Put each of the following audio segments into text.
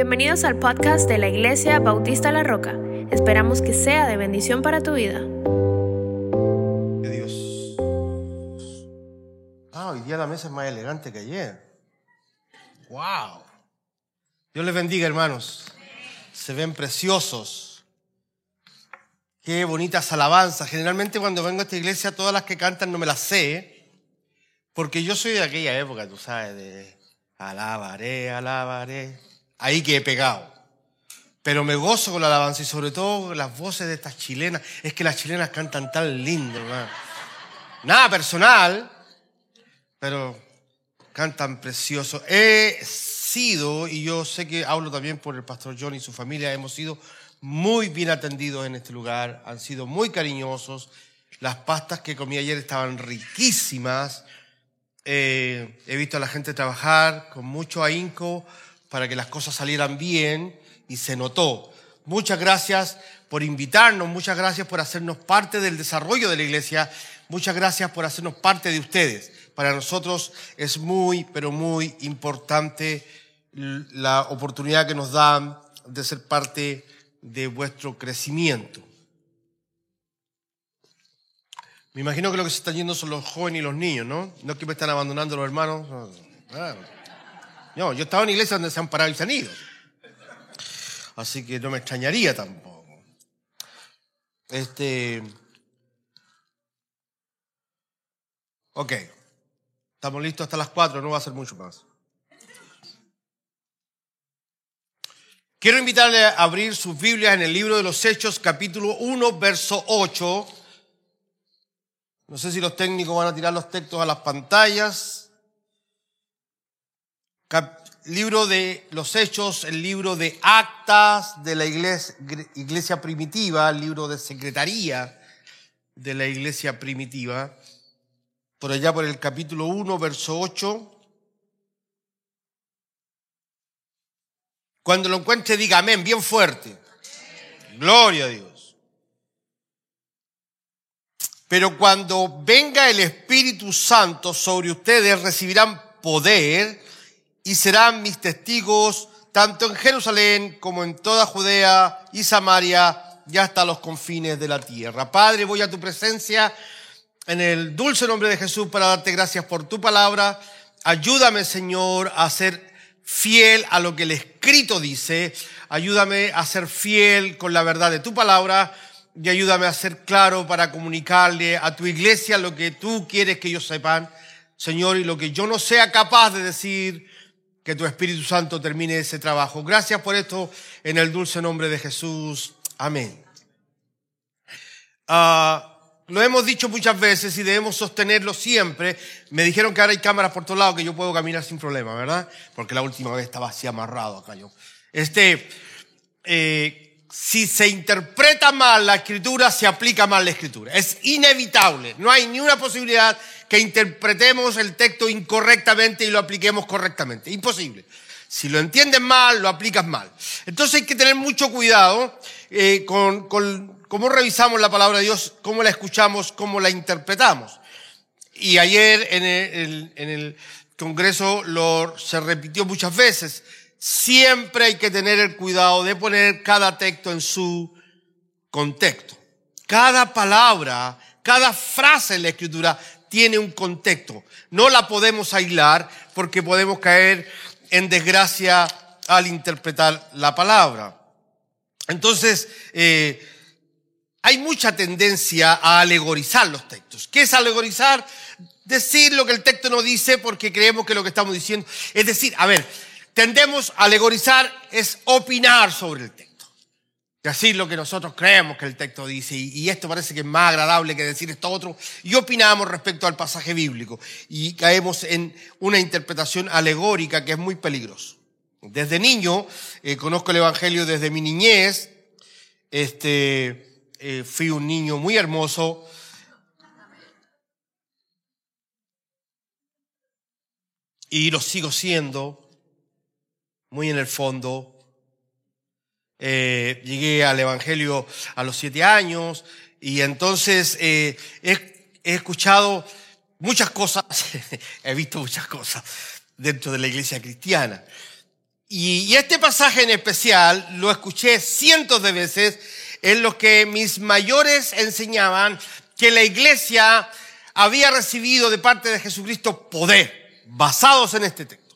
Bienvenidos al podcast de la Iglesia Bautista La Roca. Esperamos que sea de bendición para tu vida. Dios. Ah, hoy día la mesa es más elegante que ayer. ¡Wow! Dios les bendiga, hermanos. Se ven preciosos. Qué bonitas alabanzas. Generalmente cuando vengo a esta iglesia, todas las que cantan no me las sé, porque yo soy de aquella época, tú sabes, de alabaré, alabaré. Ahí que he pegado. Pero me gozo con la alabanza y sobre todo las voces de estas chilenas. Es que las chilenas cantan tan lindo. Nada personal, pero cantan precioso. He sido, y yo sé que hablo también por el pastor John y su familia, hemos sido muy bien atendidos en este lugar, han sido muy cariñosos. Las pastas que comí ayer estaban riquísimas. Eh, he visto a la gente trabajar con mucho ahínco para que las cosas salieran bien y se notó. Muchas gracias por invitarnos, muchas gracias por hacernos parte del desarrollo de la iglesia, muchas gracias por hacernos parte de ustedes. Para nosotros es muy, pero muy importante la oportunidad que nos dan de ser parte de vuestro crecimiento. Me imagino que lo que se están yendo son los jóvenes y los niños, ¿no? No es que me están abandonando los hermanos. No, yo estaba en iglesia donde se han parado y se han ido. Así que no me extrañaría tampoco. Este. Ok. Estamos listos hasta las cuatro, no va a ser mucho más. Quiero invitarle a abrir sus Biblias en el libro de los Hechos, capítulo 1, verso 8. No sé si los técnicos van a tirar los textos a las pantallas. Libro de los Hechos, el libro de actas de la iglesia, iglesia primitiva, el libro de secretaría de la iglesia primitiva, por allá por el capítulo 1, verso 8. Cuando lo encuentre, diga amén, bien fuerte. Gloria a Dios. Pero cuando venga el Espíritu Santo sobre ustedes, recibirán poder y serán mis testigos tanto en Jerusalén como en toda Judea y Samaria y hasta los confines de la tierra. Padre, voy a tu presencia en el dulce nombre de Jesús para darte gracias por tu palabra. Ayúdame, Señor, a ser fiel a lo que el escrito dice. Ayúdame a ser fiel con la verdad de tu palabra y ayúdame a ser claro para comunicarle a tu iglesia lo que tú quieres que ellos sepan, Señor, y lo que yo no sea capaz de decir que tu Espíritu Santo termine ese trabajo. Gracias por esto en el dulce nombre de Jesús. Amén. Uh, lo hemos dicho muchas veces y debemos sostenerlo siempre. Me dijeron que ahora hay cámaras por todos lados que yo puedo caminar sin problema, ¿verdad? Porque la última vez estaba así amarrado acá yo. Este, eh, si se interpreta mal la escritura, se aplica mal la escritura. Es inevitable. No hay ni una posibilidad que interpretemos el texto incorrectamente y lo apliquemos correctamente. Imposible. Si lo entiendes mal, lo aplicas mal. Entonces hay que tener mucho cuidado eh, con, con cómo revisamos la palabra de Dios, cómo la escuchamos, cómo la interpretamos. Y ayer en el, en el Congreso lo, se repitió muchas veces. Siempre hay que tener el cuidado de poner cada texto en su contexto. Cada palabra, cada frase en la escritura tiene un contexto. No la podemos aislar porque podemos caer en desgracia al interpretar la palabra. Entonces, eh, hay mucha tendencia a alegorizar los textos. ¿Qué es alegorizar? Decir lo que el texto no dice porque creemos que lo que estamos diciendo. Es decir, a ver, tendemos a alegorizar es opinar sobre el texto decir lo que nosotros creemos que el texto dice, y, esto parece que es más agradable que decir esto otro, y opinamos respecto al pasaje bíblico, y caemos en una interpretación alegórica que es muy peligroso. Desde niño, eh, conozco el Evangelio desde mi niñez, este, eh, fui un niño muy hermoso, y lo sigo siendo, muy en el fondo, eh, llegué al Evangelio a los siete años y entonces eh, he, he, escuchado muchas cosas, he visto muchas cosas dentro de la iglesia cristiana. Y, este pasaje en especial lo escuché cientos de veces en los que mis mayores enseñaban que la iglesia había recibido de parte de Jesucristo poder, basados en este texto.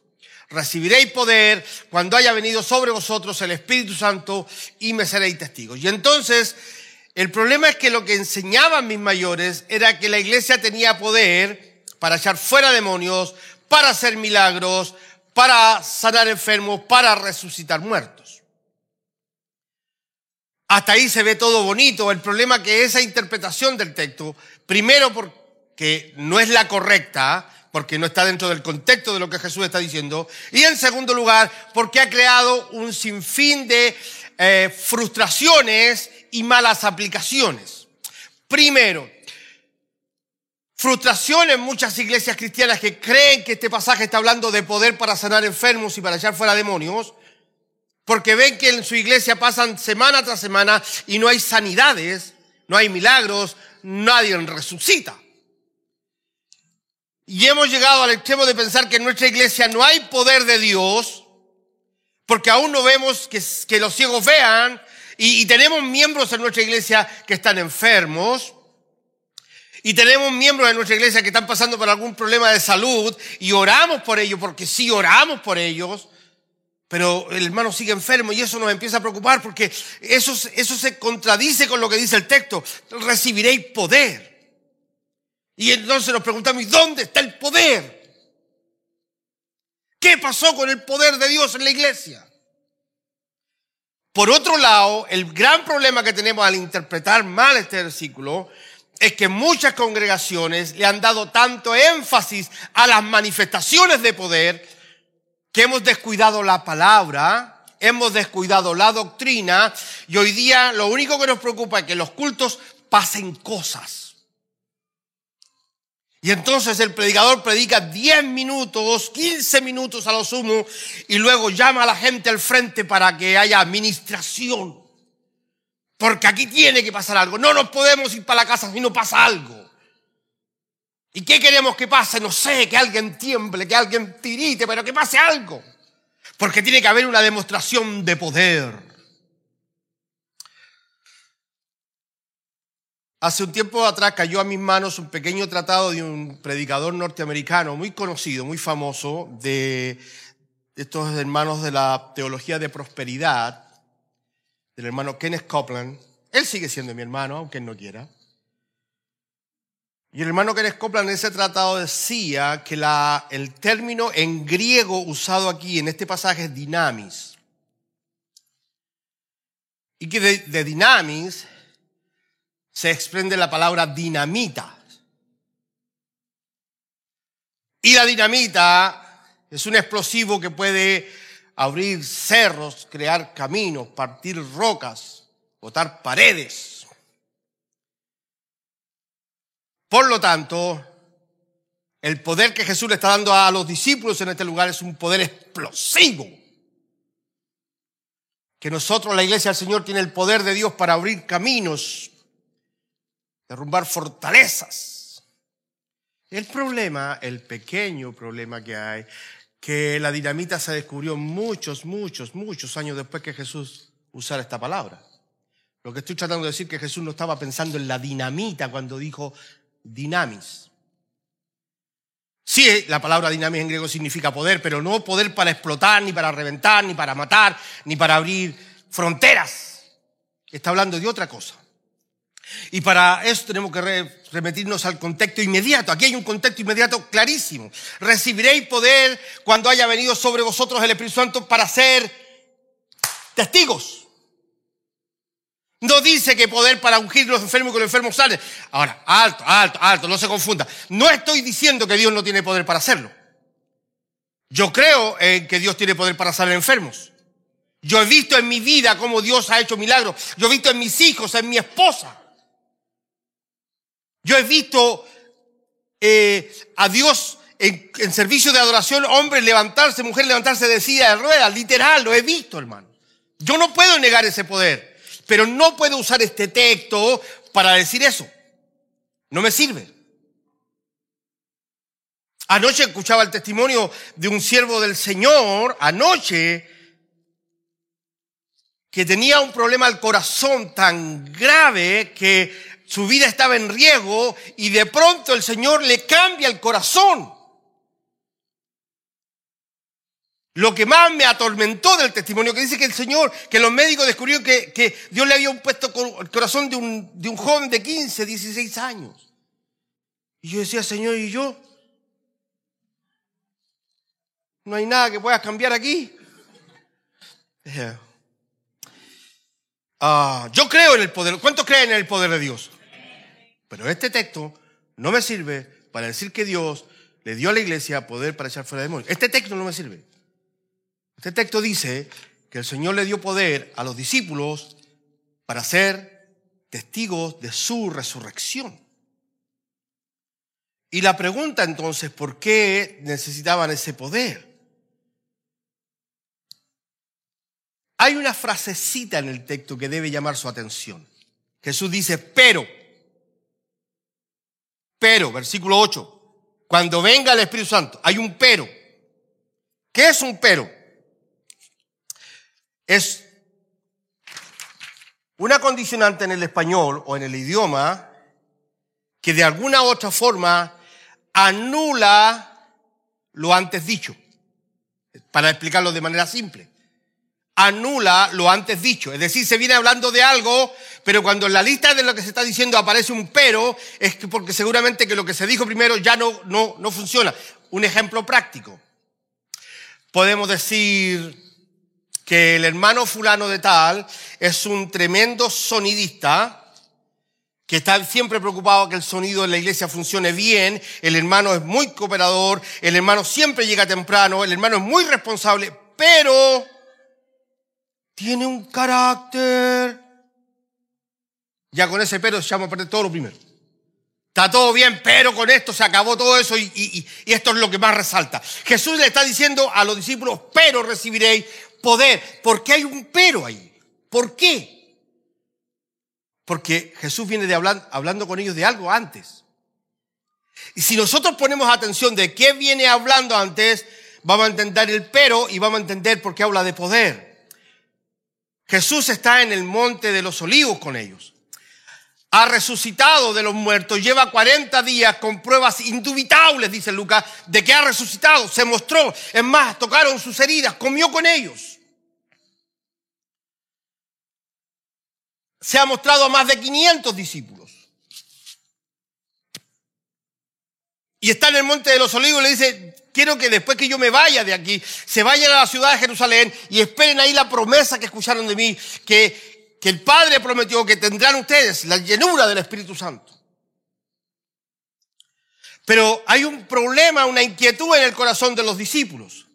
Recibiréis poder cuando haya venido sobre vosotros el Espíritu Santo y me seréis testigos. Y entonces, el problema es que lo que enseñaban mis mayores era que la iglesia tenía poder para echar fuera demonios, para hacer milagros, para sanar enfermos, para resucitar muertos. Hasta ahí se ve todo bonito. El problema es que esa interpretación del texto, primero porque no es la correcta, porque no está dentro del contexto de lo que Jesús está diciendo, y en segundo lugar, porque ha creado un sinfín de eh, frustraciones y malas aplicaciones. Primero, frustración en muchas iglesias cristianas que creen que este pasaje está hablando de poder para sanar enfermos y para echar fuera demonios, porque ven que en su iglesia pasan semana tras semana y no hay sanidades, no hay milagros, nadie resucita. Y hemos llegado al extremo de pensar que en nuestra iglesia no hay poder de Dios, porque aún no vemos que, los ciegos vean, y, tenemos miembros en nuestra iglesia que están enfermos, y tenemos miembros de nuestra iglesia que están pasando por algún problema de salud y oramos por ellos, porque sí oramos por ellos, pero el hermano sigue enfermo y eso nos empieza a preocupar porque eso, eso se contradice con lo que dice el texto. Recibiréis poder. Y entonces nos preguntamos, ¿dónde está el poder? ¿Qué pasó con el poder de Dios en la iglesia? Por otro lado, el gran problema que tenemos al interpretar mal este versículo es que muchas congregaciones le han dado tanto énfasis a las manifestaciones de poder que hemos descuidado la palabra, hemos descuidado la doctrina y hoy día lo único que nos preocupa es que los cultos pasen cosas. Y entonces el predicador predica 10 minutos, 15 minutos a lo sumo y luego llama a la gente al frente para que haya administración. Porque aquí tiene que pasar algo. No nos podemos ir para la casa si no pasa algo. ¿Y qué queremos que pase? No sé, que alguien tiemble, que alguien tirite, pero que pase algo. Porque tiene que haber una demostración de poder. Hace un tiempo atrás cayó a mis manos un pequeño tratado de un predicador norteamericano muy conocido, muy famoso, de estos hermanos de la teología de prosperidad, del hermano Kenneth Copeland. Él sigue siendo mi hermano, aunque él no quiera. Y el hermano Kenneth Copeland en ese tratado decía que el término en griego usado aquí en este pasaje es dinamis. Y que de, de dinamis se exprende la palabra dinamita. Y la dinamita es un explosivo que puede abrir cerros, crear caminos, partir rocas, botar paredes. Por lo tanto, el poder que Jesús le está dando a los discípulos en este lugar es un poder explosivo. Que nosotros, la iglesia del Señor, tiene el poder de Dios para abrir caminos, derrumbar fortalezas. El problema, el pequeño problema que hay, que la dinamita se descubrió muchos, muchos, muchos años después que Jesús usara esta palabra. Lo que estoy tratando de decir es que Jesús no estaba pensando en la dinamita cuando dijo dinamis. Sí, la palabra dinamis en griego significa poder, pero no poder para explotar, ni para reventar, ni para matar, ni para abrir fronteras. Está hablando de otra cosa. Y para eso tenemos que remitirnos al contexto inmediato. Aquí hay un contexto inmediato clarísimo. Recibiréis poder cuando haya venido sobre vosotros el Espíritu Santo para ser testigos. No dice que poder para ungir los enfermos y que los enfermos salen. Ahora, alto, alto, alto, no se confunda. No estoy diciendo que Dios no tiene poder para hacerlo. Yo creo en que Dios tiene poder para sanar enfermos. Yo he visto en mi vida cómo Dios ha hecho milagros. Yo he visto en mis hijos, en mi esposa. Yo he visto eh, a Dios en, servicio de adoración, hombres levantarse, mujeres levantarse de silla de ruedas, literal, lo he visto, hermano. Yo no puedo negar ese poder, pero no puedo usar este texto para decir eso. No me sirve. Anoche escuchaba el testimonio de un siervo del Señor, anoche, que tenía un problema al corazón tan grave que su vida estaba en riesgo y de pronto el Señor le cambia el corazón. Lo que más me atormentó del testimonio, que dice que el Señor, que los médicos descubrieron que, que Dios le había puesto el corazón de un, de un joven de 15, 16 años. Y yo decía, Señor, ¿y yo? No hay nada que pueda cambiar aquí. Ah, yo creo en el poder. ¿Cuántos creen en el poder de Dios? Pero este texto no me sirve para decir que Dios le dio a la iglesia poder para echar fuera demonios. Este texto no me sirve. Este texto dice que el Señor le dio poder a los discípulos para ser testigos de su resurrección. Y la pregunta entonces, ¿por qué necesitaban ese poder? Hay una frasecita en el texto que debe llamar su atención. Jesús dice, pero, pero, versículo 8, cuando venga el Espíritu Santo, hay un pero. ¿Qué es un pero? Es una condicionante en el español o en el idioma que de alguna u otra forma anula lo antes dicho, para explicarlo de manera simple anula lo antes dicho. Es decir, se viene hablando de algo, pero cuando en la lista de lo que se está diciendo aparece un pero, es porque seguramente que lo que se dijo primero ya no, no, no funciona. Un ejemplo práctico. Podemos decir que el hermano fulano de tal es un tremendo sonidista, que está siempre preocupado que el sonido en la iglesia funcione bien, el hermano es muy cooperador, el hermano siempre llega temprano, el hermano es muy responsable, pero tiene un carácter. Ya con ese pero se llama a perder todo lo primero. Está todo bien, pero con esto se acabó todo eso y, y, esto es lo que más resalta. Jesús le está diciendo a los discípulos, pero recibiréis poder. ¿Por qué hay un pero ahí? ¿Por qué? Porque Jesús viene de hablando con ellos de algo antes. Y si nosotros ponemos atención de qué viene hablando antes, vamos a entender el pero y vamos a entender por qué habla de poder. Jesús está en el monte de los olivos con ellos. Ha resucitado de los muertos, lleva 40 días con pruebas indubitables, dice Lucas, de que ha resucitado. Se mostró, es más, tocaron sus heridas, comió con ellos. Se ha mostrado a más de 500 discípulos. Y está en el monte de los olivos y le dice, quiero que después que yo me vaya de aquí, se vayan a la ciudad de Jerusalén y esperen ahí la promesa que escucharon de mí, que, que el Padre prometió que tendrán ustedes la llenura del Espíritu Santo. Pero hay un problema, una inquietud en el corazón de los discípulos.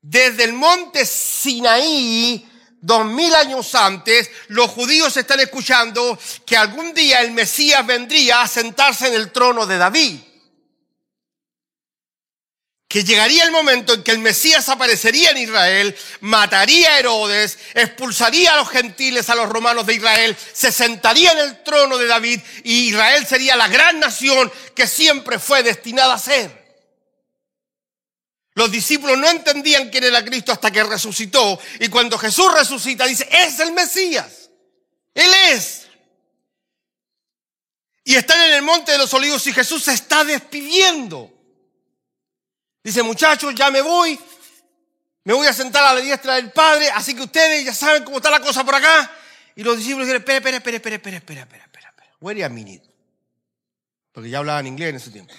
Desde el monte Sinaí, dos mil años antes, los judíos están escuchando que algún día el Mesías vendría a sentarse en el trono de David que llegaría el momento en que el Mesías aparecería en Israel, mataría a Herodes, expulsaría a los gentiles, a los romanos de Israel, se sentaría en el trono de David y Israel sería la gran nación que siempre fue destinada a ser. Los discípulos no entendían quién era Cristo hasta que resucitó y cuando Jesús resucita dice, es el Mesías, Él es. Y están en el monte de los olivos y Jesús se está despidiendo. Dice, muchachos, ya me voy, me voy a sentar a la diestra del Padre, así que ustedes ya saben cómo está la cosa por acá. Y los discípulos dijeron, espera, espera, espera, espera, espera, espera, espera, espera, espera. Wait a minute. Porque ya hablaban inglés en ese tiempo.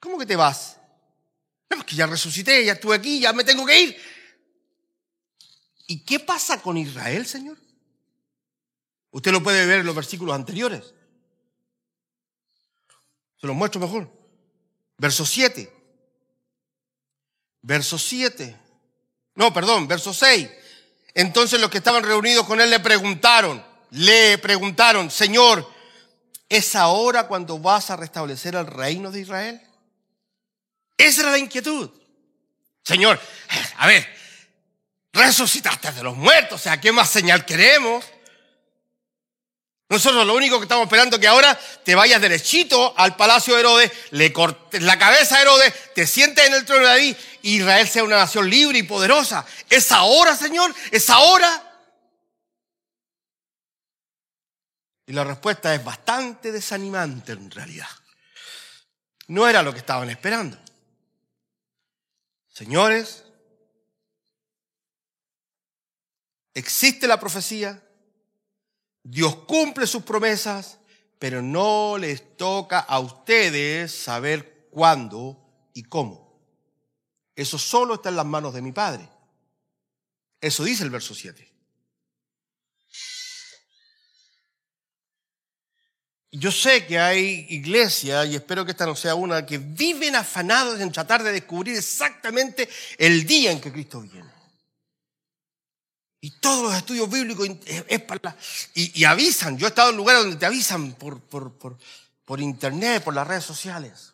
¿Cómo que te vas? No, es que ya resucité, ya estuve aquí, ya me tengo que ir. ¿Y qué pasa con Israel, Señor? Usted lo puede ver en los versículos anteriores. Se los muestro mejor. Verso 7. Verso 7. No, perdón, verso 6. Entonces los que estaban reunidos con él le preguntaron, le preguntaron, Señor, ¿es ahora cuando vas a restablecer el reino de Israel? Esa era la inquietud. Señor, a ver, resucitaste de los muertos, o sea, ¿qué más señal queremos? Nosotros lo único que estamos esperando es que ahora te vayas derechito al palacio de Herodes, le cortes la cabeza a Herodes, te sientes en el trono de David y Israel sea una nación libre y poderosa. ¿Es ahora, Señor? ¿Es ahora? Y la respuesta es bastante desanimante en realidad. No era lo que estaban esperando. Señores, existe la profecía, Dios cumple sus promesas, pero no les toca a ustedes saber cuándo y cómo. Eso solo está en las manos de mi Padre. Eso dice el verso 7. Yo sé que hay iglesias, y espero que esta no sea una, que viven afanados en tratar de descubrir exactamente el día en que Cristo viene. Y todos los estudios bíblicos es para y, avisan. Yo he estado en lugares donde te avisan por, por, por, por internet, por las redes sociales.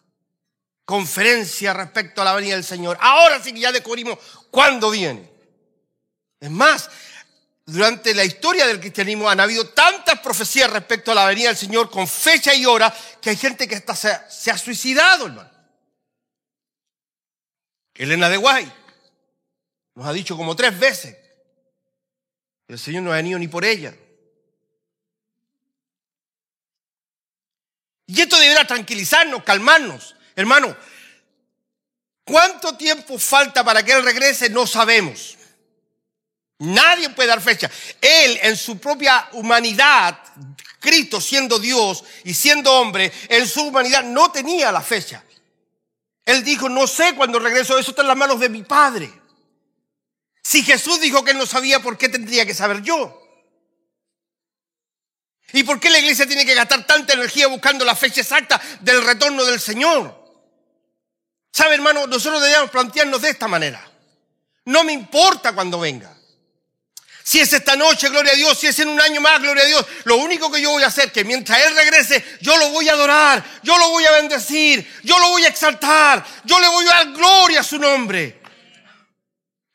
Conferencia respecto a la venida del Señor. Ahora sí que ya descubrimos cuándo viene. Es más, durante la historia del cristianismo han habido tantas profecías respecto a la venida del Señor con fecha y hora que hay gente que hasta se, se ha suicidado, hermano. Elena de Guay nos ha dicho como tres veces el Señor no ha venido ni por ella. Y esto deberá tranquilizarnos, calmarnos. Hermano, ¿cuánto tiempo falta para que Él regrese? No sabemos. Nadie puede dar fecha. Él en su propia humanidad, Cristo siendo Dios y siendo hombre, en su humanidad no tenía la fecha. Él dijo, no sé cuándo regreso, eso está en las manos de mi Padre. Si Jesús dijo que él no sabía, ¿por qué tendría que saber yo? ¿Y por qué la iglesia tiene que gastar tanta energía buscando la fecha exacta del retorno del Señor? ¿Sabe, hermano? Nosotros debemos plantearnos de esta manera. No me importa cuando venga. Si es esta noche, gloria a Dios. Si es en un año más, gloria a Dios. Lo único que yo voy a hacer es que mientras Él regrese, yo lo voy a adorar. Yo lo voy a bendecir. Yo lo voy a exaltar. Yo le voy a dar gloria a su nombre.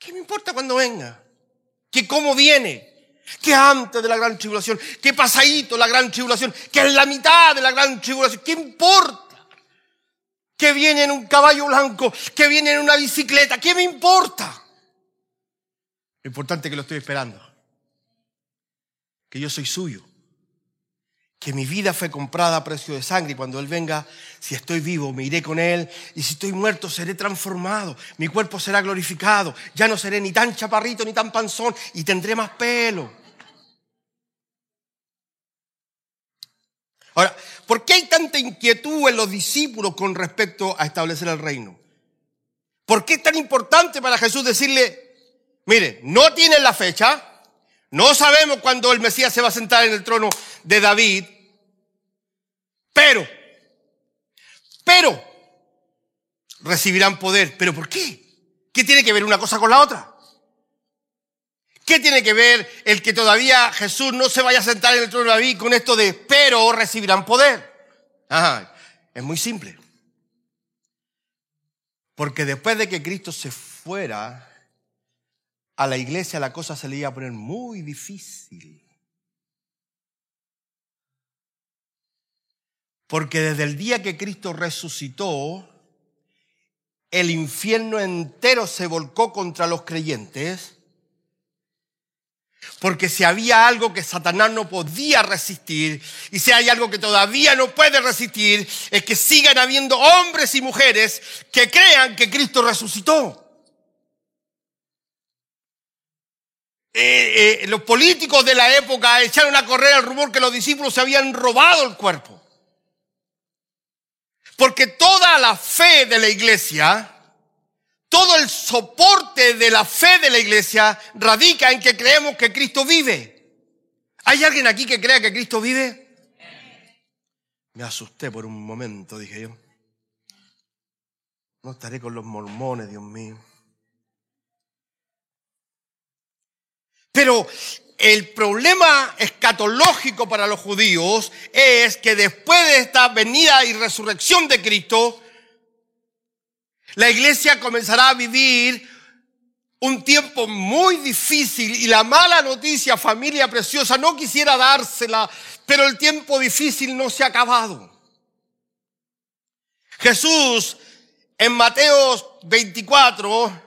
¿Qué me importa cuando venga? ¿Que cómo viene? que antes de la gran tribulación, que pasadito la gran tribulación, que en la mitad de la gran tribulación, ¿qué importa? Que viene en un caballo blanco, que viene en una bicicleta, ¿qué me importa? Lo importante es que lo estoy esperando, que yo soy suyo que mi vida fue comprada a precio de sangre y cuando Él venga, si estoy vivo, me iré con Él y si estoy muerto, seré transformado, mi cuerpo será glorificado, ya no seré ni tan chaparrito ni tan panzón y tendré más pelo. Ahora, ¿por qué hay tanta inquietud en los discípulos con respecto a establecer el reino? ¿Por qué es tan importante para Jesús decirle, mire, no tienen la fecha, no sabemos cuándo el Mesías se va a sentar en el trono de David, pero, pero, recibirán poder. ¿Pero por qué? ¿Qué tiene que ver una cosa con la otra? ¿Qué tiene que ver el que todavía Jesús no se vaya a sentar en el trono de David con esto de pero recibirán poder? Ajá, es muy simple. Porque después de que Cristo se fuera, a la iglesia la cosa se le iba a poner muy difícil. Porque desde el día que Cristo resucitó, el infierno entero se volcó contra los creyentes. Porque si había algo que Satanás no podía resistir, y si hay algo que todavía no puede resistir, es que sigan habiendo hombres y mujeres que crean que Cristo resucitó. Eh, eh, los políticos de la época echaron a correr el rumor que los discípulos se habían robado el cuerpo. Porque toda la fe de la iglesia, todo el soporte de la fe de la iglesia radica en que creemos que Cristo vive. ¿Hay alguien aquí que crea que Cristo vive? Me asusté por un momento, dije yo. No estaré con los mormones, Dios mío. Pero el problema escatológico para los judíos es que después de esta venida y resurrección de Cristo, la iglesia comenzará a vivir un tiempo muy difícil y la mala noticia, familia preciosa, no quisiera dársela, pero el tiempo difícil no se ha acabado. Jesús en Mateo 24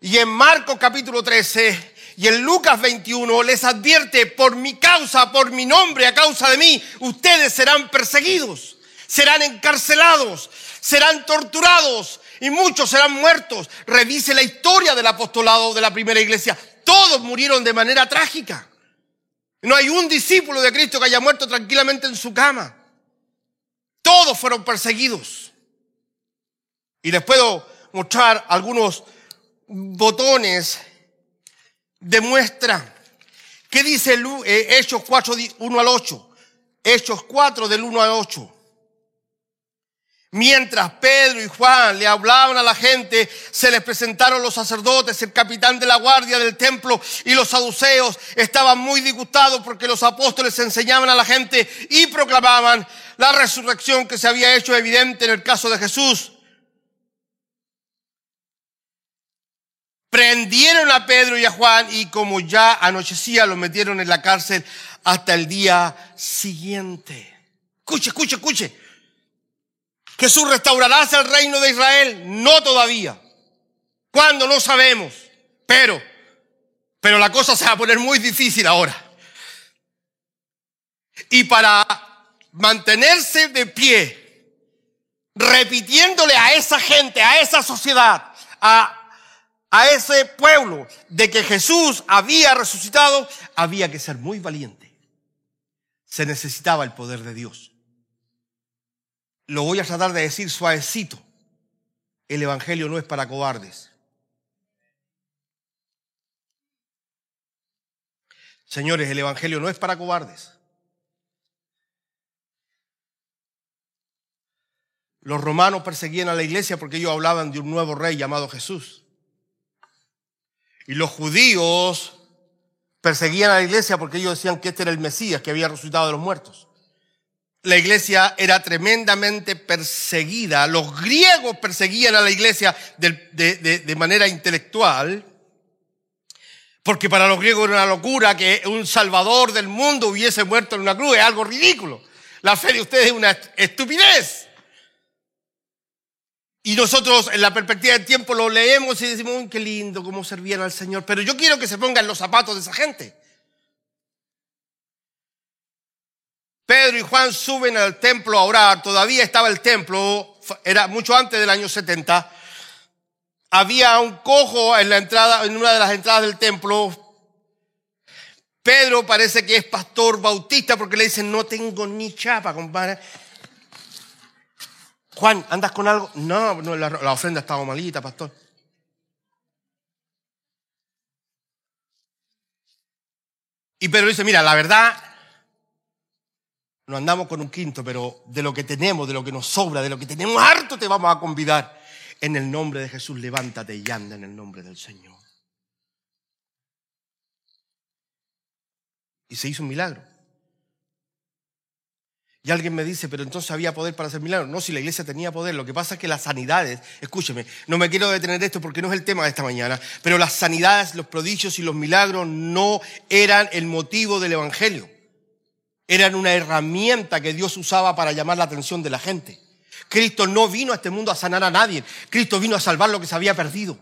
y en Marcos capítulo 13 y en Lucas 21 les advierte, por mi causa, por mi nombre, a causa de mí, ustedes serán perseguidos, serán encarcelados, serán torturados y muchos serán muertos. Revise la historia del apostolado de la primera iglesia. Todos murieron de manera trágica. No hay un discípulo de Cristo que haya muerto tranquilamente en su cama. Todos fueron perseguidos. Y les puedo mostrar algunos botones de muestra. ¿Qué dice eh, Hechos 4, 1 al 8? Hechos 4 del 1 al 8. Mientras Pedro y Juan le hablaban a la gente, se les presentaron los sacerdotes, el capitán de la guardia del templo y los saduceos. Estaban muy disgustados porque los apóstoles enseñaban a la gente y proclamaban la resurrección que se había hecho evidente en el caso de Jesús. Prendieron a Pedro y a Juan y como ya anochecía los metieron en la cárcel hasta el día siguiente. Escuche, escuche, escuche. Jesús restaurará el reino de Israel. No todavía. ¿Cuándo? No sabemos. Pero, pero la cosa se va a poner muy difícil ahora. Y para mantenerse de pie, repitiéndole a esa gente, a esa sociedad, a a ese pueblo de que Jesús había resucitado, había que ser muy valiente. Se necesitaba el poder de Dios. Lo voy a tratar de decir suavecito. El Evangelio no es para cobardes. Señores, el Evangelio no es para cobardes. Los romanos perseguían a la iglesia porque ellos hablaban de un nuevo rey llamado Jesús. Y los judíos perseguían a la iglesia porque ellos decían que este era el Mesías que había resucitado de los muertos. La iglesia era tremendamente perseguida. Los griegos perseguían a la iglesia de, manera intelectual. Porque para los griegos era una locura que un salvador del mundo hubiese muerto en una cruz. Es algo ridículo. La fe de ustedes es una estupidez. Y nosotros en la perspectiva del tiempo lo leemos y decimos, qué lindo cómo servían al Señor. Pero yo quiero que se pongan los zapatos de esa gente. Pedro y Juan suben al templo a orar. Todavía estaba el templo, era mucho antes del año 70. Había un cojo en la entrada, en una de las entradas del templo. Pedro parece que es pastor bautista porque le dicen, no tengo ni chapa, compadre. Juan, ¿andas con algo? No, la, la ofrenda estaba malita, pastor. Y Pedro dice, mira, la verdad, no andamos con un quinto, pero de lo que tenemos, de lo que nos sobra, de lo que tenemos harto, te vamos a convidar. En el nombre de Jesús, levántate y anda en el nombre del Señor. Y se hizo un milagro. Y alguien me dice, pero entonces había poder para hacer milagros. No, si la iglesia tenía poder. Lo que pasa es que las sanidades, escúcheme, no me quiero detener de esto porque no es el tema de esta mañana, pero las sanidades, los prodigios y los milagros no eran el motivo del Evangelio. Eran una herramienta que Dios usaba para llamar la atención de la gente. Cristo no vino a este mundo a sanar a nadie. Cristo vino a salvar lo que se había perdido.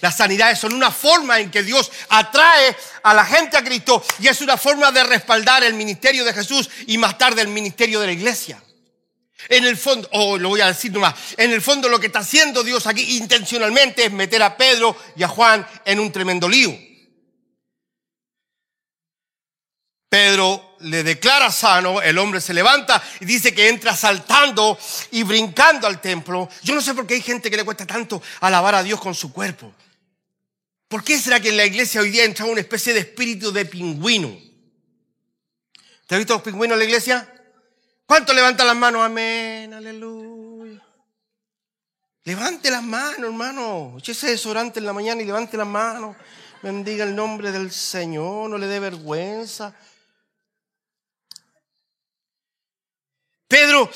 Las sanidades son una forma en que Dios atrae a la gente a Cristo y es una forma de respaldar el ministerio de Jesús y más tarde el ministerio de la iglesia. En el fondo, o oh, lo voy a decir nomás, en el fondo lo que está haciendo Dios aquí intencionalmente es meter a Pedro y a Juan en un tremendo lío. Pedro le declara sano, el hombre se levanta y dice que entra saltando y brincando al templo. Yo no sé por qué hay gente que le cuesta tanto alabar a Dios con su cuerpo. ¿Por qué será que en la iglesia hoy día entra una especie de espíritu de pingüino? ¿Te has visto los pingüinos en la iglesia? ¿Cuánto levantan las manos? Amén, aleluya. Levante las manos, hermano. Échese desodorante en la mañana y levante las manos. Bendiga el nombre del Señor, no le dé vergüenza. Pedro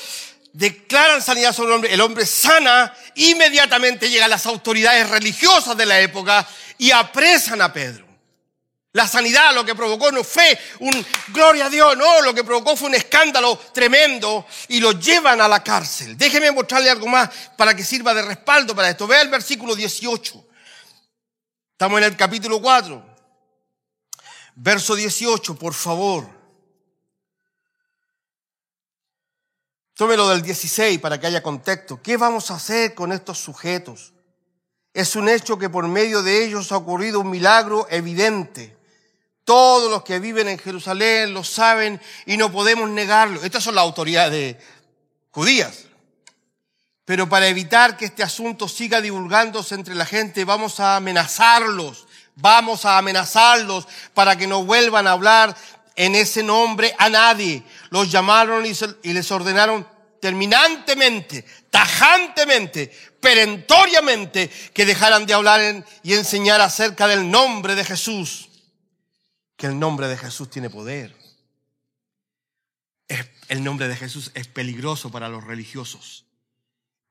declaran sanidad sobre el hombre, el hombre sana, inmediatamente llegan las autoridades religiosas de la época y apresan a Pedro. La sanidad lo que provocó no fue un gloria a Dios, no, lo que provocó fue un escándalo tremendo y lo llevan a la cárcel. Déjeme mostrarle algo más para que sirva de respaldo para esto. Vea el versículo 18. Estamos en el capítulo 4. Verso 18, por favor. Tómelo del 16 para que haya contexto. ¿Qué vamos a hacer con estos sujetos? Es un hecho que por medio de ellos ha ocurrido un milagro evidente todos los que viven en Jerusalén lo saben y no podemos negarlo. Estas son las autoridades judías. Pero para evitar que este asunto siga divulgándose entre la gente, vamos a amenazarlos. Vamos a amenazarlos para que no vuelvan a hablar en ese nombre a nadie. Los llamaron y, les ordenaron terminantemente, tajantemente, perentoriamente que dejaran de hablar y enseñar acerca del nombre de Jesús que el nombre de Jesús tiene poder. El nombre de Jesús es peligroso para los religiosos.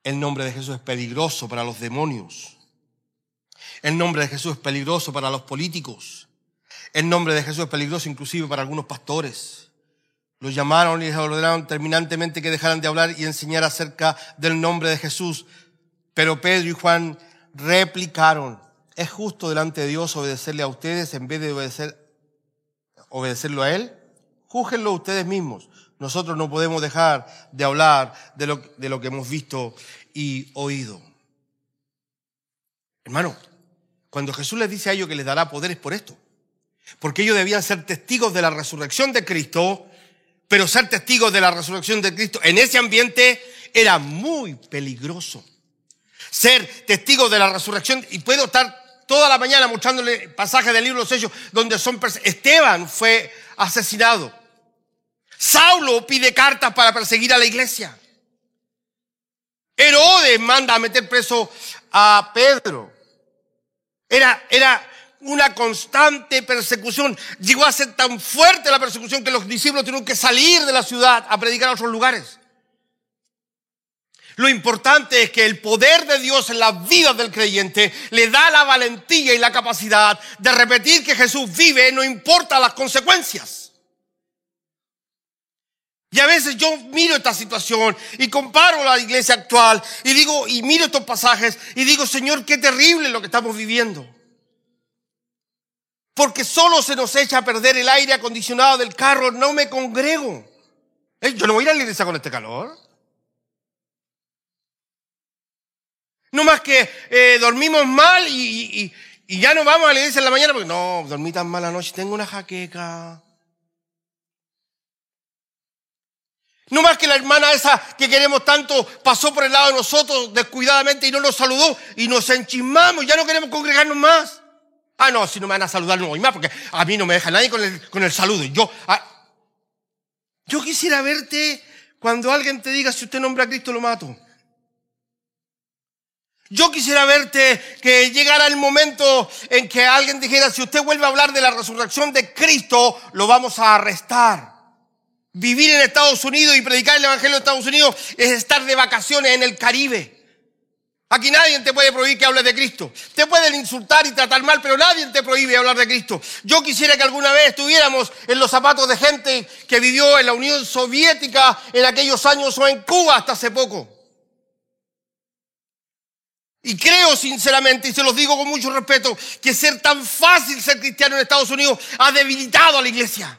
El nombre de Jesús es peligroso para los demonios. El nombre de Jesús es peligroso para los políticos. El nombre de Jesús es peligroso inclusive para algunos pastores. Los llamaron y les ordenaron terminantemente que dejaran de hablar y enseñar acerca del nombre de Jesús. Pero Pedro y Juan replicaron, es justo delante de Dios obedecerle a ustedes en vez de obedecer obedecerlo a Él, júgenlo ustedes mismos. Nosotros no podemos dejar de hablar de lo, de lo que hemos visto y oído. Hermano, cuando Jesús les dice a ellos que les dará poder es por esto. Porque ellos debían ser testigos de la resurrección de Cristo, pero ser testigos de la resurrección de Cristo en ese ambiente era muy peligroso. Ser testigos de la resurrección, y puedo estar toda la mañana mostrándole pasajes del libro de los Hechos donde son Esteban fue asesinado. Saulo pide cartas para perseguir a la iglesia. Herodes manda a meter preso a Pedro. Era, era una constante persecución. Llegó a ser tan fuerte la persecución que los discípulos tuvieron que salir de la ciudad a predicar a otros lugares. Lo importante es que el poder de Dios en la vida del creyente le da la valentía y la capacidad de repetir que Jesús vive, no importa las consecuencias. Y a veces yo miro esta situación y comparo la iglesia actual y digo, y miro estos pasajes y digo, Señor, qué terrible lo que estamos viviendo. Porque solo se nos echa a perder el aire acondicionado del carro, no me congrego. Yo no voy a ir a la iglesia con este calor. No más que eh, dormimos mal y, ya no vamos a la iglesia en la mañana porque no, dormí tan mal anoche, tengo una jaqueca. No más que la hermana esa que queremos tanto pasó por el lado de nosotros descuidadamente y no nos saludó y nos enchismamos, ya no queremos congregarnos más. Ah, no, si no me van a saludar no voy más porque a mí no me deja nadie con el, con el saludo. Yo, ah, yo quisiera verte cuando alguien te diga si usted nombra a Cristo lo mato. Yo quisiera verte que llegara el momento en que alguien dijera, si usted vuelve a hablar de la resurrección de Cristo, lo vamos a arrestar. Vivir en Estados Unidos y predicar el Evangelio de Estados Unidos es estar de vacaciones en el Caribe. Aquí nadie te puede prohibir que hables de Cristo. Te pueden insultar y tratar mal, pero nadie te prohíbe hablar de Cristo. Yo quisiera que alguna vez estuviéramos en los zapatos de gente que vivió en la Unión Soviética en aquellos años o en Cuba hasta hace poco. Y creo sinceramente, y se los digo con mucho respeto, que ser tan fácil ser cristiano en Estados Unidos ha debilitado a la iglesia.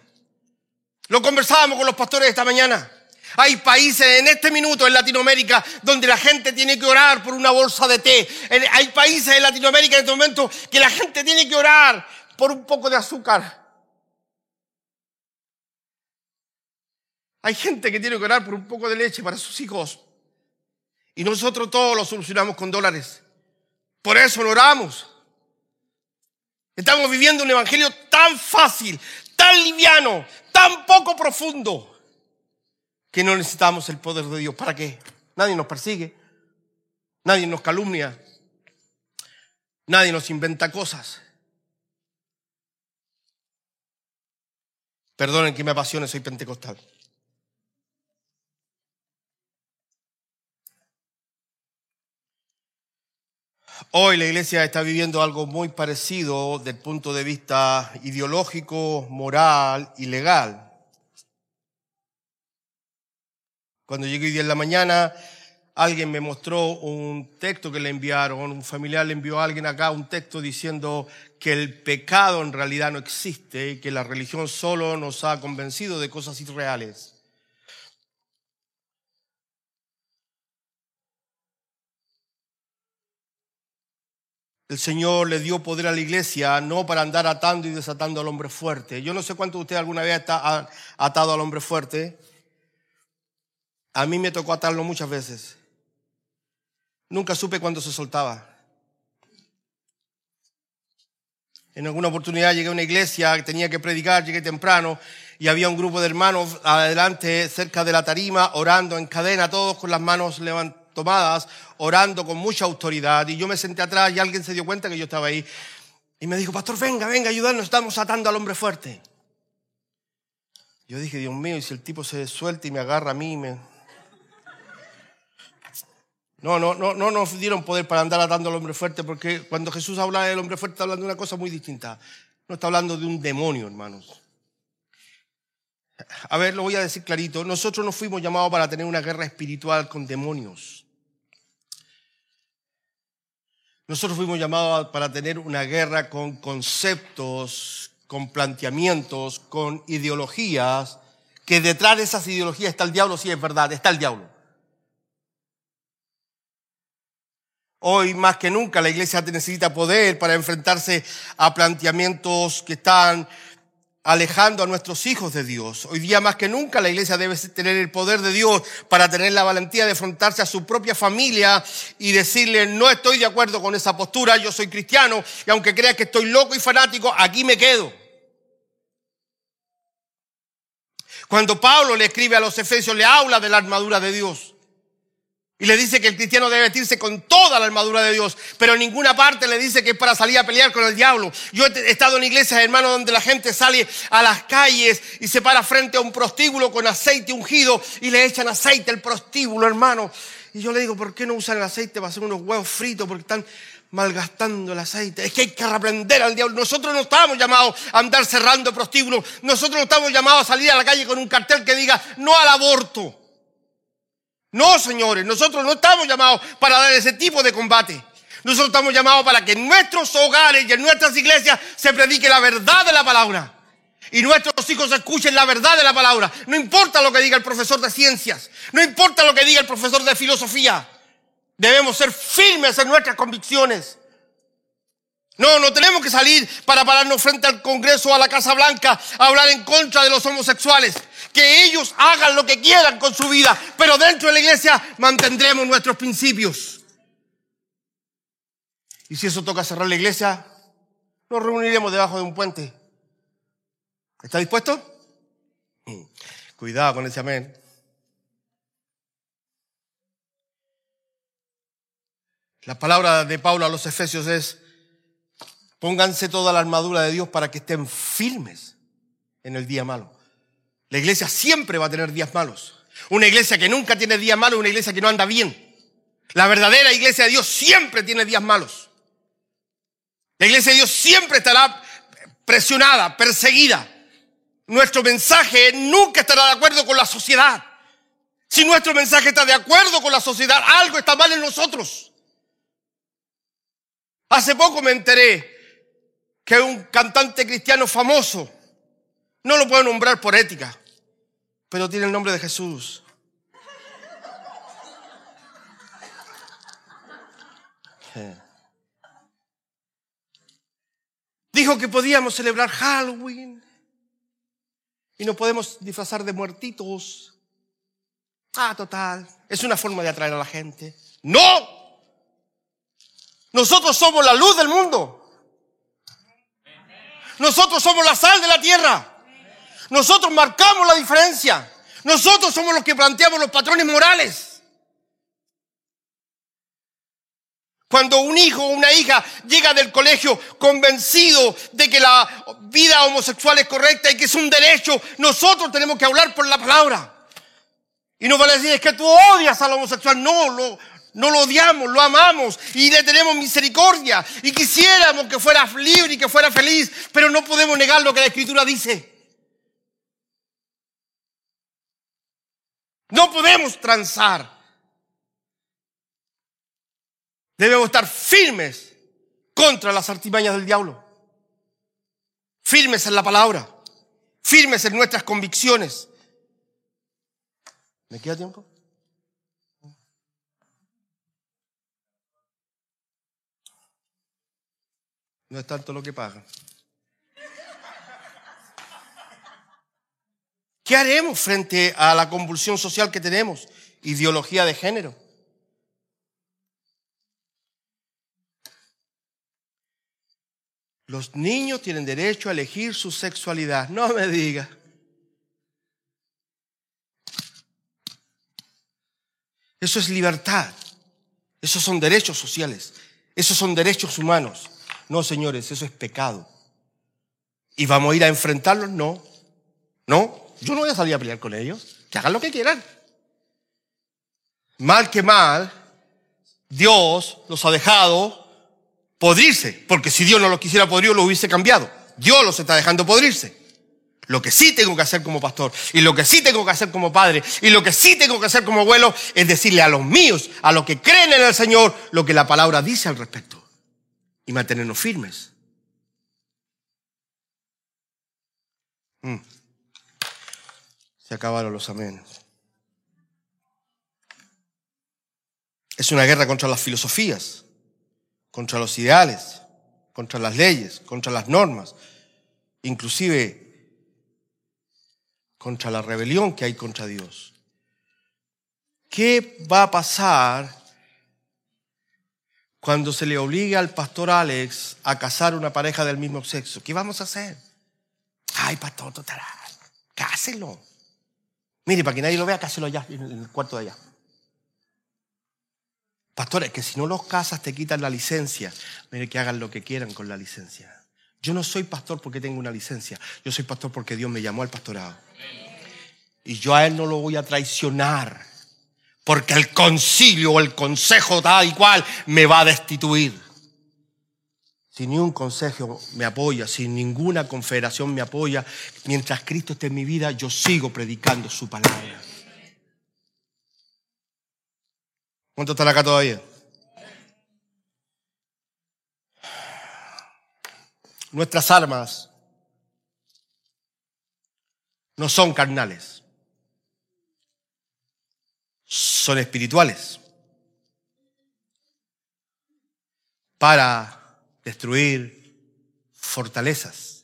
Lo conversábamos con los pastores esta mañana. Hay países en este minuto en Latinoamérica donde la gente tiene que orar por una bolsa de té. Hay países en Latinoamérica en este momento que la gente tiene que orar por un poco de azúcar. Hay gente que tiene que orar por un poco de leche para sus hijos. Y nosotros todos lo solucionamos con dólares. Por eso lo oramos. Estamos viviendo un evangelio tan fácil, tan liviano, tan poco profundo, que no necesitamos el poder de Dios. ¿Para qué? Nadie nos persigue, nadie nos calumnia, nadie nos inventa cosas. Perdonen que me apasione, soy pentecostal. Hoy la iglesia está viviendo algo muy parecido del punto de vista ideológico, moral y legal. Cuando llegué hoy día en la mañana, alguien me mostró un texto que le enviaron, un familiar le envió a alguien acá un texto diciendo que el pecado en realidad no existe y que la religión solo nos ha convencido de cosas irreales. El Señor le dio poder a la iglesia no para andar atando y desatando al hombre fuerte. Yo no sé cuánto de ustedes alguna vez ha atado al hombre fuerte. A mí me tocó atarlo muchas veces. Nunca supe cuándo se soltaba. En alguna oportunidad llegué a una iglesia, tenía que predicar, llegué temprano y había un grupo de hermanos adelante, cerca de la tarima, orando en cadena, todos con las manos tomadas, orando con mucha autoridad. Y yo me senté atrás y alguien se dio cuenta que yo estaba ahí. Y me dijo, pastor, venga, venga, ayúdanos, estamos atando al hombre fuerte. Yo dije, Dios mío, y si el tipo se suelta y me agarra a mí, me, no, no, no, no nos dieron poder para andar atando al hombre fuerte, porque cuando Jesús habla del hombre fuerte está hablando de una cosa muy distinta. No está hablando de un demonio, hermanos. A ver, lo voy a decir clarito. Nosotros no fuimos llamados para tener una guerra espiritual con demonios. Nosotros fuimos llamados para tener una guerra con conceptos, con planteamientos, con ideologías, que detrás de esas ideologías está el diablo, sí es verdad, está el diablo. Hoy más que nunca la iglesia necesita poder para enfrentarse a planteamientos que están alejando a nuestros hijos de Dios. Hoy día más que nunca la iglesia debe tener el poder de Dios para tener la valentía de enfrentarse a su propia familia y decirle, no estoy de acuerdo con esa postura, yo soy cristiano y aunque crea que estoy loco y fanático, aquí me quedo. Cuando Pablo le escribe a los efesios, le habla de la armadura de Dios. Y le dice que el cristiano debe vestirse con toda la armadura de Dios, pero en ninguna parte le dice que es para salir a pelear con el diablo. Yo he estado en iglesias, hermano, donde la gente sale a las calles y se para frente a un prostíbulo con aceite ungido y le echan aceite al prostíbulo, hermano. Y yo le digo, ¿por qué no usan el aceite para hacer unos huevos fritos? Porque están malgastando el aceite. Es que hay que reprender al diablo. Nosotros no estamos llamados a andar cerrando prostíbulos. Nosotros no estamos llamados a salir a la calle con un cartel que diga no al aborto. No, señores, nosotros no estamos llamados para dar ese tipo de combate. Nosotros estamos llamados para que en nuestros hogares y en nuestras iglesias se predique la verdad de la palabra. Y nuestros hijos escuchen la verdad de la palabra. No importa lo que diga el profesor de ciencias. No importa lo que diga el profesor de filosofía. Debemos ser firmes en nuestras convicciones. No, no tenemos que salir para pararnos frente al Congreso o a la Casa Blanca a hablar en contra de los homosexuales. Que ellos hagan lo que quieran con su vida, pero dentro de la iglesia mantendremos nuestros principios. Y si eso toca cerrar la iglesia, nos reuniremos debajo de un puente. ¿Está dispuesto? Mm. Cuidado con ese amén. La palabra de Pablo a los Efesios es, Pónganse toda la armadura de Dios para que estén firmes en el día malo. La iglesia siempre va a tener días malos. Una iglesia que nunca tiene días malos una iglesia que no anda bien. La verdadera iglesia de Dios siempre tiene días malos. La iglesia de Dios siempre estará presionada, perseguida. Nuestro mensaje nunca estará de acuerdo con la sociedad. Si nuestro mensaje está de acuerdo con la sociedad, algo está mal en nosotros. Hace poco me enteré que un cantante cristiano famoso. No lo puedo nombrar por ética, pero tiene el nombre de Jesús. Dijo que podíamos celebrar Halloween y nos podemos disfrazar de muertitos. Ah, total. Es una forma de atraer a la gente. No. Nosotros somos la luz del mundo. Nosotros somos la sal de la tierra. Nosotros marcamos la diferencia. Nosotros somos los que planteamos los patrones morales. Cuando un hijo o una hija llega del colegio convencido de que la vida homosexual es correcta y que es un derecho, nosotros tenemos que hablar por la palabra. Y no vale decir es que tú odias al homosexual. No, no lo odiamos, lo amamos y le tenemos misericordia y quisiéramos que fuera libre y que fuera feliz, pero no podemos negar lo que la Escritura dice. No podemos transar. Debemos estar firmes contra las artimañas del diablo. Firmes en la palabra. Firmes en nuestras convicciones. ¿Me queda tiempo? No es tanto lo que pagan. ¿Qué haremos frente a la convulsión social que tenemos? Ideología de género. Los niños tienen derecho a elegir su sexualidad. No me diga. Eso es libertad. Esos son derechos sociales. Esos son derechos humanos. No, señores, eso es pecado. ¿Y vamos a ir a enfrentarlos? No. No. Yo no voy a salir a pelear con ellos. Que hagan lo que quieran. Mal que mal, Dios los ha dejado podrirse, porque si Dios no los quisiera podrir, lo hubiese cambiado. Dios los está dejando podrirse. Lo que sí tengo que hacer como pastor, y lo que sí tengo que hacer como padre, y lo que sí tengo que hacer como abuelo, es decirle a los míos, a los que creen en el Señor, lo que la palabra dice al respecto. Y mantenernos firmes. Mm. Se acabaron los amenes. Es una guerra contra las filosofías, contra los ideales, contra las leyes, contra las normas, inclusive contra la rebelión que hay contra Dios. ¿Qué va a pasar cuando se le obliga al pastor Alex a casar una pareja del mismo sexo? ¿Qué vamos a hacer? Ay, pastor, total, cáselo. Mire, para que nadie lo vea, cáselo allá, en el cuarto de allá. Pastores, que si no los casas te quitan la licencia. Mire, que hagan lo que quieran con la licencia. Yo no soy pastor porque tengo una licencia. Yo soy pastor porque Dios me llamó al pastorado. Y yo a Él no lo voy a traicionar. Porque el concilio o el consejo tal y cual me va a destituir. Si ni un consejo me apoya, si ninguna confederación me apoya, mientras Cristo esté en mi vida, yo sigo predicando su palabra. ¿Cuántos están acá todavía? Nuestras armas no son carnales, son espirituales para destruir fortalezas.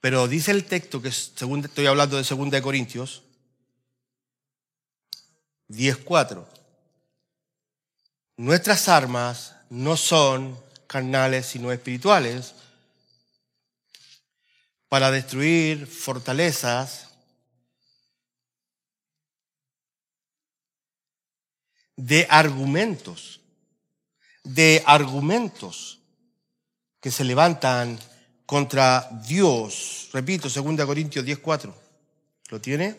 Pero dice el texto, que según estoy hablando de 2 de Corintios 10.4, nuestras armas no son carnales sino espirituales para destruir fortalezas de argumentos de argumentos que se levantan contra Dios. Repito, 2 Corintios 10:4. ¿Lo tiene?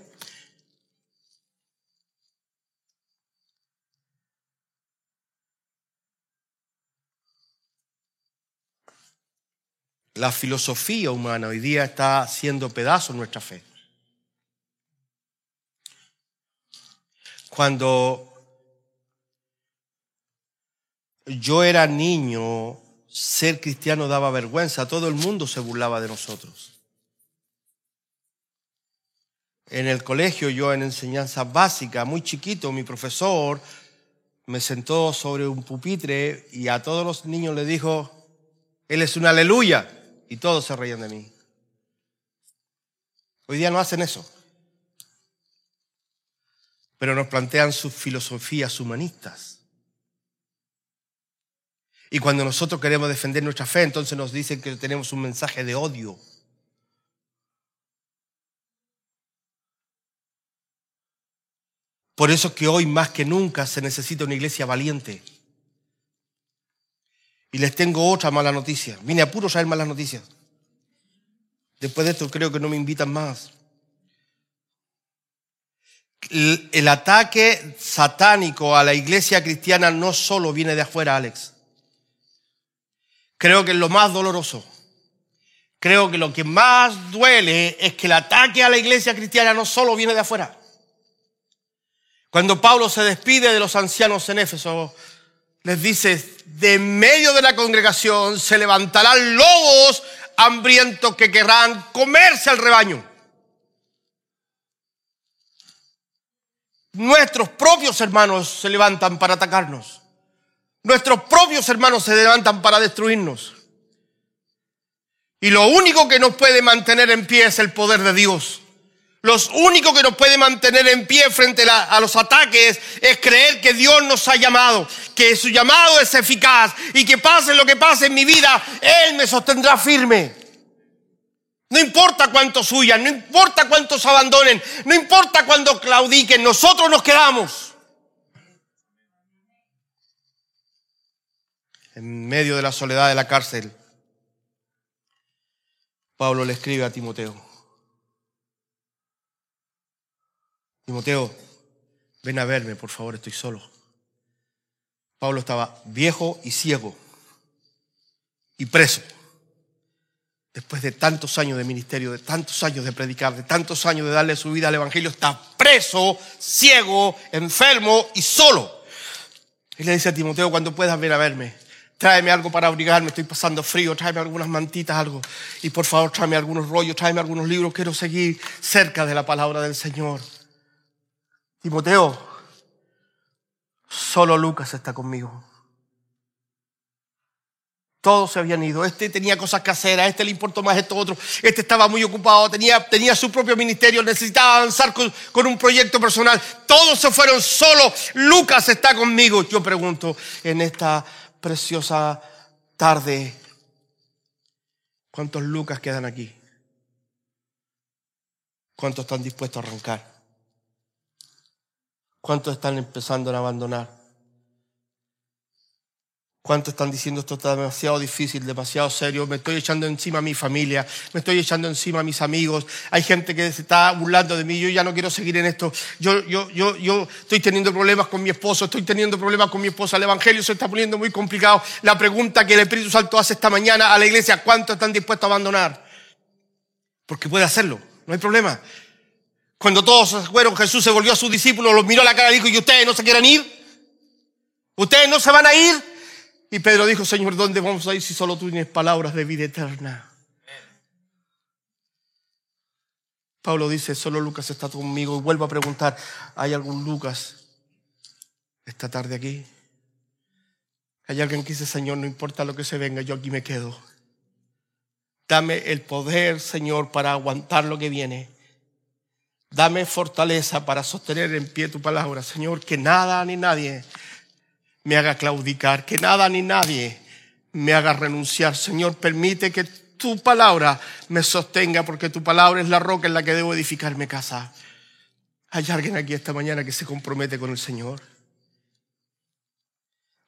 La filosofía humana hoy día está haciendo pedazos nuestra fe. Cuando yo era niño, ser cristiano daba vergüenza, todo el mundo se burlaba de nosotros. En el colegio, yo en enseñanza básica, muy chiquito, mi profesor me sentó sobre un pupitre y a todos los niños le dijo, Él es un aleluya, y todos se reían de mí. Hoy día no hacen eso, pero nos plantean sus filosofías humanistas. Y cuando nosotros queremos defender nuestra fe, entonces nos dicen que tenemos un mensaje de odio. Por eso que hoy más que nunca se necesita una iglesia valiente. Y les tengo otra mala noticia. Vine a puro saber malas noticias. Después de esto creo que no me invitan más. el ataque satánico a la iglesia cristiana no solo viene de afuera, Alex. Creo que es lo más doloroso. Creo que lo que más duele es que el ataque a la iglesia cristiana no solo viene de afuera. Cuando Pablo se despide de los ancianos en Éfeso, les dice, de medio de la congregación se levantarán lobos hambrientos que querrán comerse al rebaño. Nuestros propios hermanos se levantan para atacarnos. Nuestros propios hermanos se levantan para destruirnos. Y lo único que nos puede mantener en pie es el poder de Dios. Lo único que nos puede mantener en pie frente a los ataques es creer que Dios nos ha llamado, que su llamado es eficaz y que pase lo que pase en mi vida, Él me sostendrá firme. No importa cuántos huyan, no importa cuántos abandonen, no importa cuando claudiquen, nosotros nos quedamos. En medio de la soledad de la cárcel, Pablo le escribe a Timoteo. Timoteo, ven a verme, por favor, estoy solo. Pablo estaba viejo y ciego y preso. Después de tantos años de ministerio, de tantos años de predicar, de tantos años de darle su vida al Evangelio, está preso, ciego, enfermo y solo. Y le dice a Timoteo, cuando puedas ven a verme, tráeme algo para abrigarme, estoy pasando frío, tráeme algunas mantitas, algo. Y por favor, tráeme algunos rollos, tráeme algunos libros, quiero seguir cerca de la palabra del Señor. Timoteo, solo Lucas está conmigo. Todos se habían ido. Este tenía cosas que hacer, a este le importó más esto otro. Este estaba muy ocupado, tenía, tenía su propio ministerio, necesitaba avanzar con, con un proyecto personal. Todos se fueron, solo Lucas está conmigo. Yo pregunto en esta preciosa tarde, ¿cuántos Lucas quedan aquí? ¿Cuántos están dispuestos a arrancar? ¿Cuántos están empezando a abandonar? ¿Cuántos están diciendo esto está demasiado difícil, demasiado serio? Me estoy echando encima a mi familia, me estoy echando encima a mis amigos. Hay gente que se está burlando de mí, yo ya no quiero seguir en esto. Yo, yo, yo, yo estoy teniendo problemas con mi esposo, estoy teniendo problemas con mi esposa. El Evangelio se está poniendo muy complicado. La pregunta que el Espíritu Santo hace esta mañana a la iglesia, ¿cuántos están dispuestos a abandonar? Porque puede hacerlo, no hay problema. Cuando todos se fueron, Jesús se volvió a sus discípulos, los miró a la cara y dijo, ¿y ustedes no se quieren ir? ¿Ustedes no se van a ir? Y Pedro dijo, Señor, ¿dónde vamos a ir si solo tú tienes palabras de vida eterna? Pablo dice, solo Lucas está conmigo. Y vuelvo a preguntar, ¿hay algún Lucas esta tarde aquí? Hay alguien que dice, Señor, no importa lo que se venga, yo aquí me quedo. Dame el poder, Señor, para aguantar lo que viene. Dame fortaleza para sostener en pie tu palabra, Señor, que nada ni nadie me haga claudicar, que nada ni nadie me haga renunciar. Señor, permite que tu palabra me sostenga, porque tu palabra es la roca en la que debo edificar mi casa. Hay alguien aquí esta mañana que se compromete con el Señor.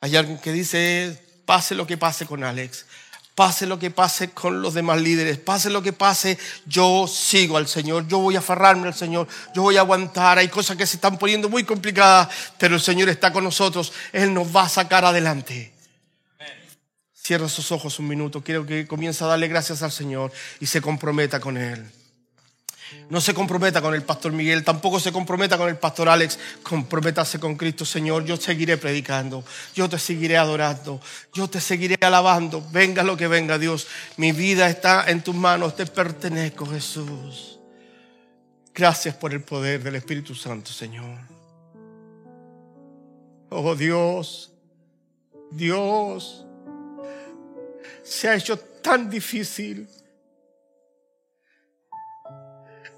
Hay alguien que dice, pase lo que pase con Alex, Pase lo que pase con los demás líderes, pase lo que pase, yo sigo al Señor, yo voy a aferrarme al Señor, yo voy a aguantar. Hay cosas que se están poniendo muy complicadas, pero el Señor está con nosotros, Él nos va a sacar adelante. Cierra sus ojos un minuto, quiero que comience a darle gracias al Señor y se comprometa con Él. No se comprometa con el pastor Miguel, tampoco se comprometa con el pastor Alex. Comprométase con Cristo, Señor. Yo seguiré predicando, yo te seguiré adorando, yo te seguiré alabando. Venga lo que venga, Dios. Mi vida está en tus manos, te pertenezco, Jesús. Gracias por el poder del Espíritu Santo, Señor. Oh Dios, Dios, se ha hecho tan difícil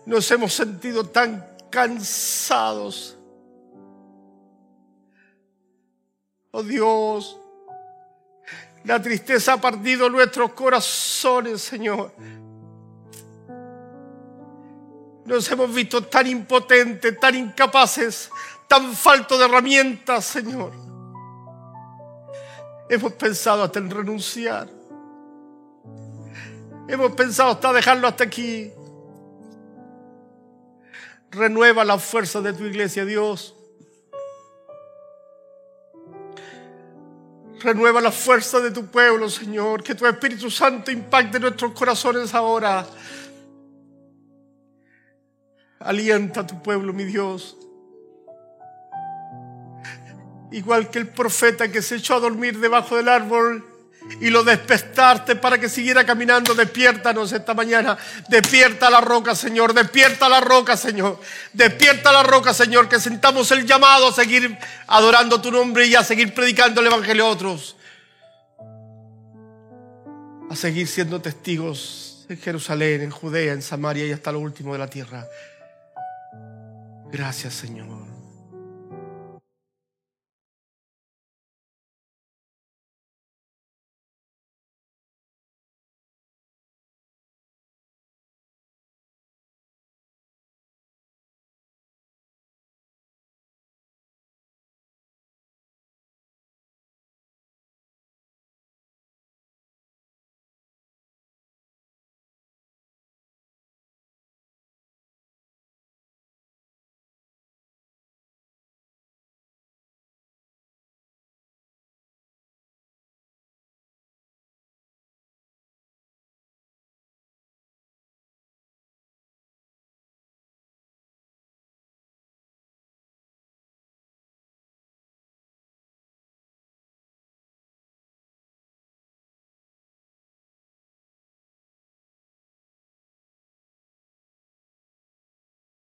nos hemos sentido tan cansados. Oh Dios, la tristeza ha partido nuestros corazones, Señor. Nos hemos visto tan impotentes, tan incapaces, tan falto de herramientas, Señor. Hemos pensado hasta en renunciar. Hemos pensado hasta dejarlo hasta aquí. Renueva la fuerza de tu iglesia, Dios. Renueva la fuerza de tu pueblo, Señor. Que tu Espíritu Santo impacte nuestros corazones ahora. Alienta a tu pueblo, mi Dios. Igual que el profeta que se echó a dormir debajo del árbol y lo despertaste para que siguiera caminando. Despiértanos esta mañana. Despierta la roca, Señor. Despierta la roca, Señor. Despierta la roca, Señor. Que sentamos el llamado a seguir adorando tu nombre y a seguir predicando el Evangelio a otros. A seguir siendo testigos en Jerusalén, en Judea, en Samaria y hasta lo último de la tierra. Gracias, Señor.